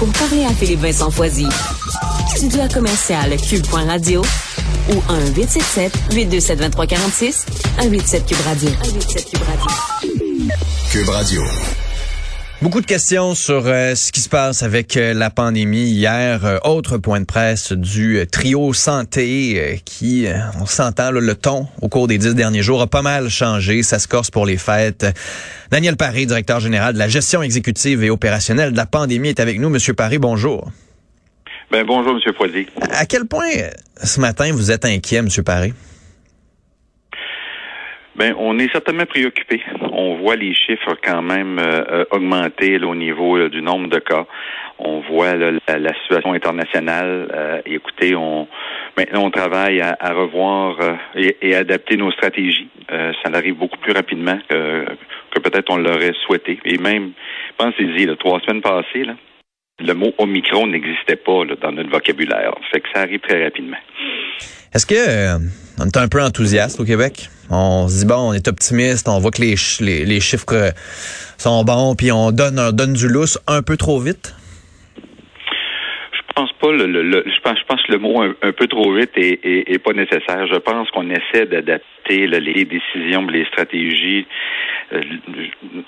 pour parler à Philippe Vincent Foisy. Studio à commercial cube.radio ou 1-877-827-2346, 187 Cube Radio. 187 Cube Radio. Cube Radio. Beaucoup de questions sur euh, ce qui se passe avec euh, la pandémie. Hier, euh, autre point de presse du trio santé qui, on s'entend, le ton au cours des dix derniers jours a pas mal changé. Ça se corse pour les fêtes. Daniel Paré, directeur général de la gestion exécutive et opérationnelle de la pandémie, est avec nous. Monsieur Paré, bonjour. Ben, bonjour, Monsieur Foisy. À quel point ce matin vous êtes inquiet, Monsieur Paré? Ben, on est certainement préoccupé. On voit les chiffres quand même euh, euh, augmenter au niveau du nombre de cas. On voit la, situation internationale. et écoutez, on maintenant on travaille à, revoir et, adapter nos stratégies. ça arrive beaucoup plus rapidement que, peut-être on l'aurait souhaité. Et même, pensez-y, trois semaines passées, le mot Omicron n'existait pas dans notre vocabulaire. Fait que ça arrive très rapidement. Est-ce que euh, on est un peu enthousiaste au Québec? On se dit bon, on est optimiste, on voit que les, chiffres sont bons, puis on donne, on donne du lousse un peu trop vite? Je pense pas le, je pense je pense que le mot un, peu trop vite est, pas nécessaire. Je pense qu'on essaie d'adapter les décisions, les stratégies euh,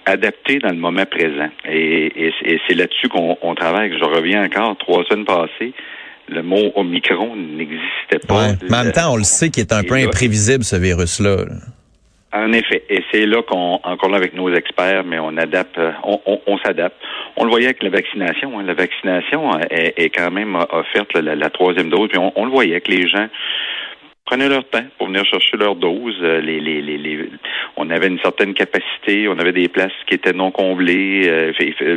adaptées dans le moment présent. Et, c'est là-dessus qu'on travaille. Je reviens encore trois semaines passées le mot Omicron n'existait pas. Mais en même temps, on le sait qu'il est un peu imprévisible, ce virus-là. En effet. Et c'est là qu'on, encore là avec nos experts, mais on adapte, on, s'adapte. On le voyait avec la vaccination. Hein. La vaccination est, quand même offerte la, troisième dose. Puis on, on, le voyait que les gens prenaient leur temps pour venir chercher leur dose. Euh, on avait une certaine capacité, on avait des places qui étaient non comblées, euh,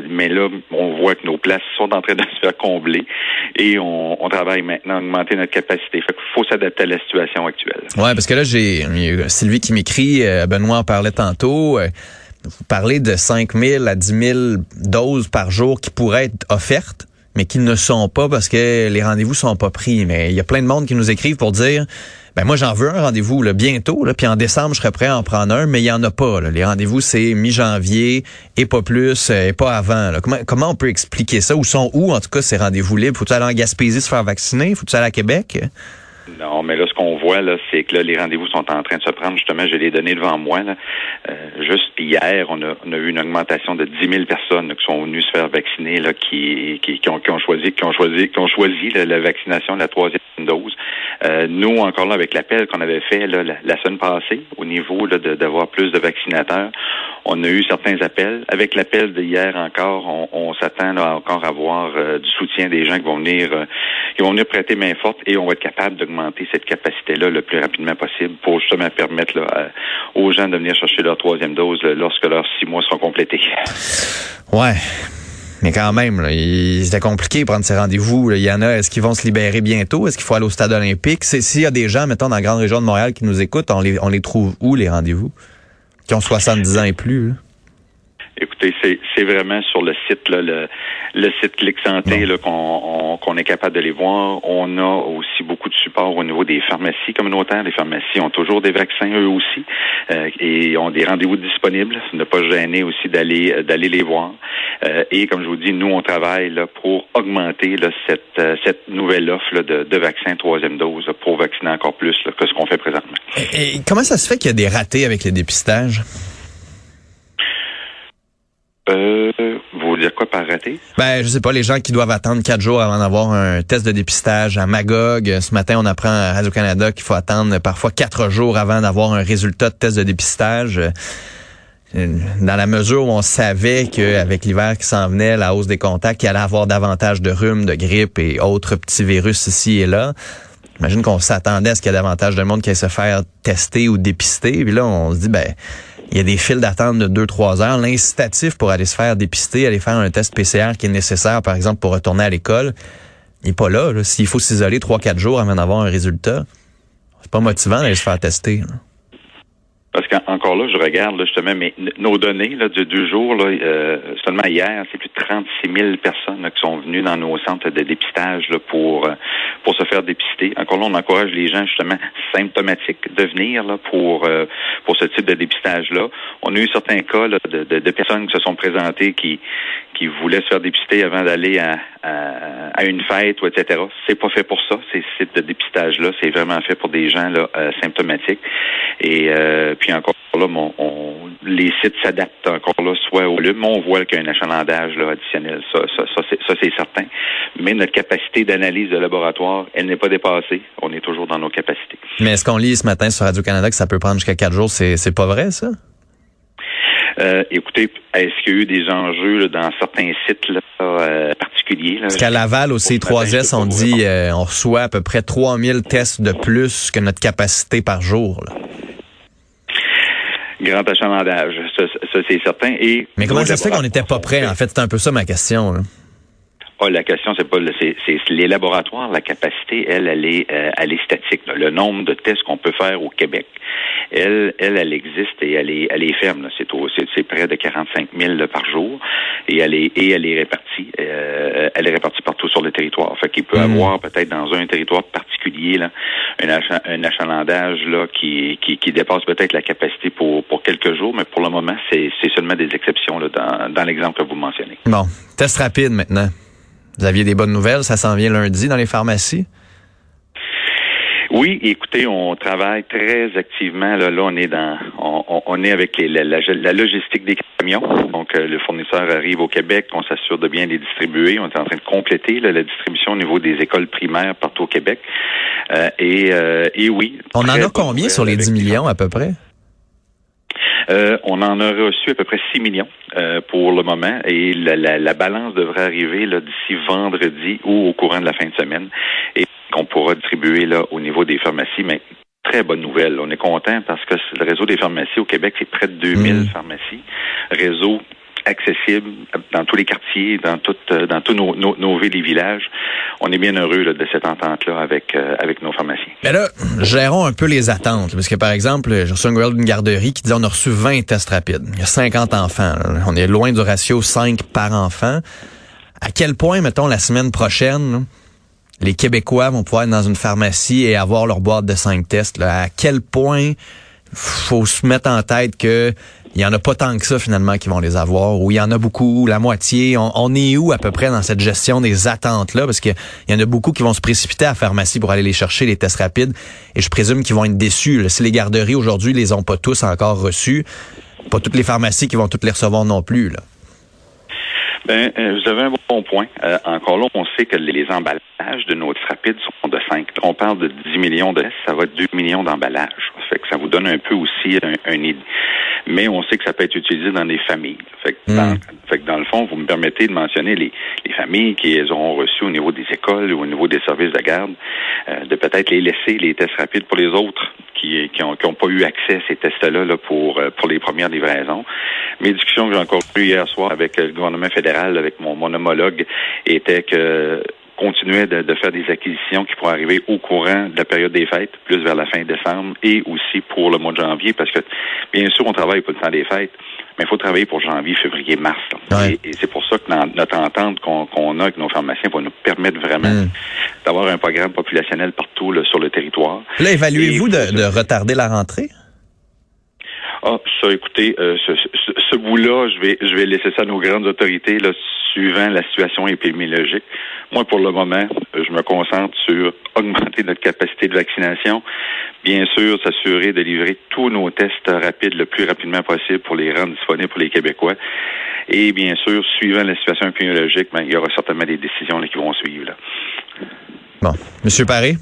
mais là, on voit que nos places sont en train de se faire combler et on, travaille maintenant à augmenter notre capacité. Fait qu'il faut s'adapter à la situation actuelle. Ouais, parce que là, j'ai Sylvie qui m'écrit, euh, Benoît en parlait tantôt. vous parlez de 5 000 à 10 000 doses par jour qui pourraient être offertes mais qui ne sont pas parce que les rendez-vous sont pas pris. Mais il y a plein de monde qui nous écrivent pour dire ben moi j'en veux un rendez-vous bientôt, là, puis en décembre je serais prêt à en prendre un, mais il y en a pas. Les rendez-vous c'est mi-janvier et pas plus euh, et pas avant. Comment, comment on peut expliquer ça? Où sont où en tout cas ces rendez-vous libres? Faut-tu aller en Gaspésie se faire vacciner? Faut-tu aller à Québec? Non, mais là, ce qu'on voit, là, c'est que là, les rendez-vous sont en train de se prendre. Justement, je l'ai donné devant moi. Euh, juste hier, on a, eu une augmentation de 10 000 personnes qui sont venues se faire vacciner, qui, ont, choisi, qui ont choisi, qui ont choisi la vaccination, la troisième dose. Euh, nous, encore là, avec l'appel qu'on avait fait la, semaine passée, au niveau d'avoir plus de vaccinateurs, on a eu certains appels. Avec l'appel d'hier encore, on, on s'attend encore à avoir euh, du soutien des gens qui vont venir, qui vont venir prêter main forte et on va être capable d'augmenter cette le plus rapidement possible pour justement permettre là, aux gens de venir chercher leur troisième dose lorsque leurs six mois seront complétés. Ouais. Mais quand même, c'était compliqué de prendre ces rendez-vous. Il y en a, est-ce qu'ils vont se libérer bientôt? Est-ce qu'il faut aller au stade olympique? S'il y a des gens, mettons, dans la grande région de Montréal qui nous écoutent, on les, on les trouve où, les rendez-vous? Qui ont 70 ans et plus? Écoutez, c'est vraiment sur le site, là, le, le site Clic Santé qu'on est capable de les voir. On a aussi beaucoup de support au niveau des pharmacies communautaires. Les pharmacies ont toujours des vaccins eux aussi euh, et ont des rendez-vous disponibles. Ne pas gêner aussi d'aller d'aller les voir. Euh, et comme je vous dis, nous on travaille là, pour augmenter là, cette euh, cette nouvelle offre de, de vaccins troisième dose pour vacciner encore plus que ce qu'on fait présentement. et comment ça se fait qu'il y a des ratés avec les dépistages? Euh, vous voulez dire quoi par raté? Ben, je sais pas, les gens qui doivent attendre quatre jours avant d'avoir un test de dépistage à Magog. Ce matin, on apprend à Radio-Canada qu'il faut attendre parfois quatre jours avant d'avoir un résultat de test de dépistage. Dans la mesure où on savait qu'avec l'hiver qui s'en venait, la hausse des contacts, il allait avoir davantage de rhume, de grippe et autres petits virus ici et là. J'imagine qu'on s'attendait à ce qu'il y ait davantage de monde qui allait se faire tester ou dépister. Puis là, on se dit, ben, il y a des files d'attente de 2-3 heures. L'incitatif pour aller se faire dépister, aller faire un test PCR qui est nécessaire, par exemple, pour retourner à l'école, il n'est pas là. S'il faut s'isoler 3-4 jours avant d'avoir un résultat, c'est pas motivant d'aller se faire tester. Parce qu'encore là, je regarde justement, mais nos données là, de deux jours, là, euh, seulement hier, c'est plus de 36 000 personnes qui sont venues dans nos centres de dépistage là, pour euh, pour se faire dépister. Encore là, on encourage les gens justement symptomatiques de venir là, pour euh, pour ce type de dépistage-là. On a eu certains cas de, de, de, personnes qui se sont présentées qui qui voulaient se faire dépister avant d'aller à, à, une fête ou etc. C'est pas fait pour ça. Ces sites de dépistage là, c'est vraiment fait pour des gens là euh, symptomatiques. Et euh, puis encore là, on, les sites s'adaptent encore là, soit au volume, on voit qu'il y a un achalandage là, additionnel. Ça, ça, ça c'est certain. Mais notre capacité d'analyse de laboratoire, elle n'est pas dépassée. On est toujours dans nos capacités. Mais est-ce qu'on lit ce matin sur Radio Canada que ça peut prendre jusqu'à quatre jours? C'est pas vrai ça? Euh, écoutez, est-ce qu'il y a eu des enjeux dans certains sites là, euh, particuliers? Parce qu'à Laval, au C3S, on dit euh, on reçoit à peu près 3000 tests de plus que notre capacité par jour. Grand achalandage, ça, c'est certain. Et Mais comment ça se fait qu'on n'était pas prêt? En fait, c'est un peu ça ma question. Ah, la question, c'est pas c'est, les laboratoires, la capacité, elle, elle est, euh, elle est statique. Le nombre de tests qu'on peut faire au Québec, elle, elle, elle existe et elle est, elle est ferme. C'est, c'est, près de 45 000 par jour et elle est, et elle est répartie. Euh, elle est répartie partout sur le territoire. Fait qu'il peut y hmm. avoir peut-être dans un territoire particulier là, un, achalandage là qui, qui, qui dépasse peut-être la capacité pour, pour quelques jours, mais pour le moment, c'est, c'est seulement des exceptions là, dans, dans l'exemple que vous mentionnez. Bon, test rapide maintenant. Vous aviez des bonnes nouvelles, ça s'en vient lundi dans les pharmacies? Oui, écoutez, on travaille très activement. Là, là on est dans, on, est avec la, logistique des camions. Donc, euh, le fournisseur arrive au Québec, on s'assure de bien les distribuer. On est en train de compléter la distribution au niveau des écoles primaires partout au Québec. Euh, et, euh, et oui. On en a combien sur les 10 millions à peu près? Euh, on en a reçu à peu près 6 millions euh, pour le moment et la, balance devrait arriver d'ici vendredi ou au courant de la fin de semaine et qu'on pourra distribuer là au niveau des pharmacies. Mais très bonne nouvelle. On est content parce que le réseau des pharmacies au Québec, c'est près de 2000 mmh. pharmacies. Réseau accessible dans tous les quartiers, dans toutes, euh, dans tous nos, nos, villes et villages. On est bien heureux de cette entente-là avec euh, avec nos pharmaciens. Mais là, gérons un peu les attentes, parce que par exemple, j'ai reçu un d'une garderie qui dit on a reçu 20 tests rapides. Il y a 50 enfants. On est loin du ratio 5 par enfant. À quel point, mettons, la semaine prochaine, les Québécois vont pouvoir être dans une pharmacie et avoir leur boîte de 5 tests? Là? À quel point faut se mettre en tête que il y en a pas tant que ça finalement qui vont les avoir, ou il y en a beaucoup, la moitié. On, est où à peu près dans cette gestion des attentes là, parce qu'il y en a beaucoup qui vont se précipiter à la pharmacie pour aller les chercher les tests rapides, et je présume qu'ils vont être déçus. Si les garderies aujourd'hui les ont pas tous encore reçus, pas toutes les pharmacies qui vont toutes les recevoir non plus. Là. Ben, euh, vous avez un bon point. Euh, encore là, on sait que les emballages de nos rapides sont de 5. On parle de 10 millions de ça va être 2 millions d'emballages. Ça fait que ça vous donne un peu aussi un, un mais on sait que ça peut être utilisé dans des familles. Fait que, dans, hmm. fait que dans le fond, vous me permettez de mentionner les, les familles qui les auront reçus au niveau des écoles ou au niveau des services de garde, euh, de peut-être les laisser les tests rapides pour les autres qui qui ont, qui ont pas eu accès à ces tests-là là, pour euh, pour les premières livraisons. Mes discussions que j'ai encore eues hier soir avec le gouvernement fédéral, avec mon, mon homologue, étaient que continuer de, de, faire des acquisitions qui pourraient arriver au courant de la période des fêtes, plus vers la fin décembre et aussi pour le mois de janvier, parce que bien sûr, on travaille pour le temps des fêtes, mais il faut travailler pour janvier, février, mars. Et, c'est pour ça que notre entente qu'on a avec nos pharmaciens va nous permettre vraiment hmm. d'avoir un programme populationnel partout sur le territoire. Là, évaluez-vous de, de retarder la rentrée? Ah, ça, écoutez, euh, ce, ce, bout-là, je vais, je vais laisser ça à nos grandes autorités, là, suivant la situation épidémiologique. Moi, pour le moment, je me concentre sur augmenter notre capacité de vaccination. Bien sûr, s'assurer de livrer tous nos tests rapides le plus rapidement possible pour les rendre disponibles pour les Québécois. Et bien sûr, suivant la situation épidémiologique, ben, il y aura certainement des décisions qui vont suivre. Bon. Monsieur Paré,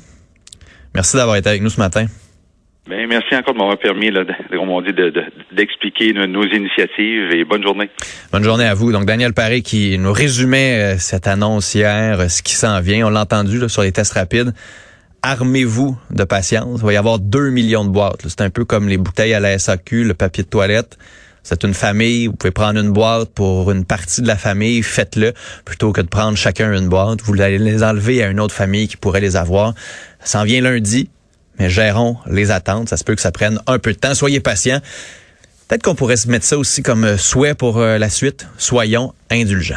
merci d'avoir été avec nous ce matin. Ben, merci encore de m'avoir permis, là, d'expliquer nos initiatives et bonne journée. Bonne journée à vous. Donc, Daniel Paré qui nous résumait euh, cette annonce hier, euh, ce qui s'en vient. On l'a entendu sur les tests rapides. Armez-vous de patience. Il va y avoir 2 millions de boîtes. C'est un peu comme les bouteilles à la SAQ, le papier de toilette. C'est une famille, vous pouvez prendre une boîte pour une partie de la famille, faites-le plutôt que de prendre chacun une boîte. Vous allez les enlever à une autre famille qui pourrait les avoir. Ça en vient lundi mais gérons les attentes. Ça se peut que ça prenne un peu de temps. Soyez patients. Peut-être qu'on pourrait se mettre ça aussi comme souhait pour euh, la suite. Soyons indulgents.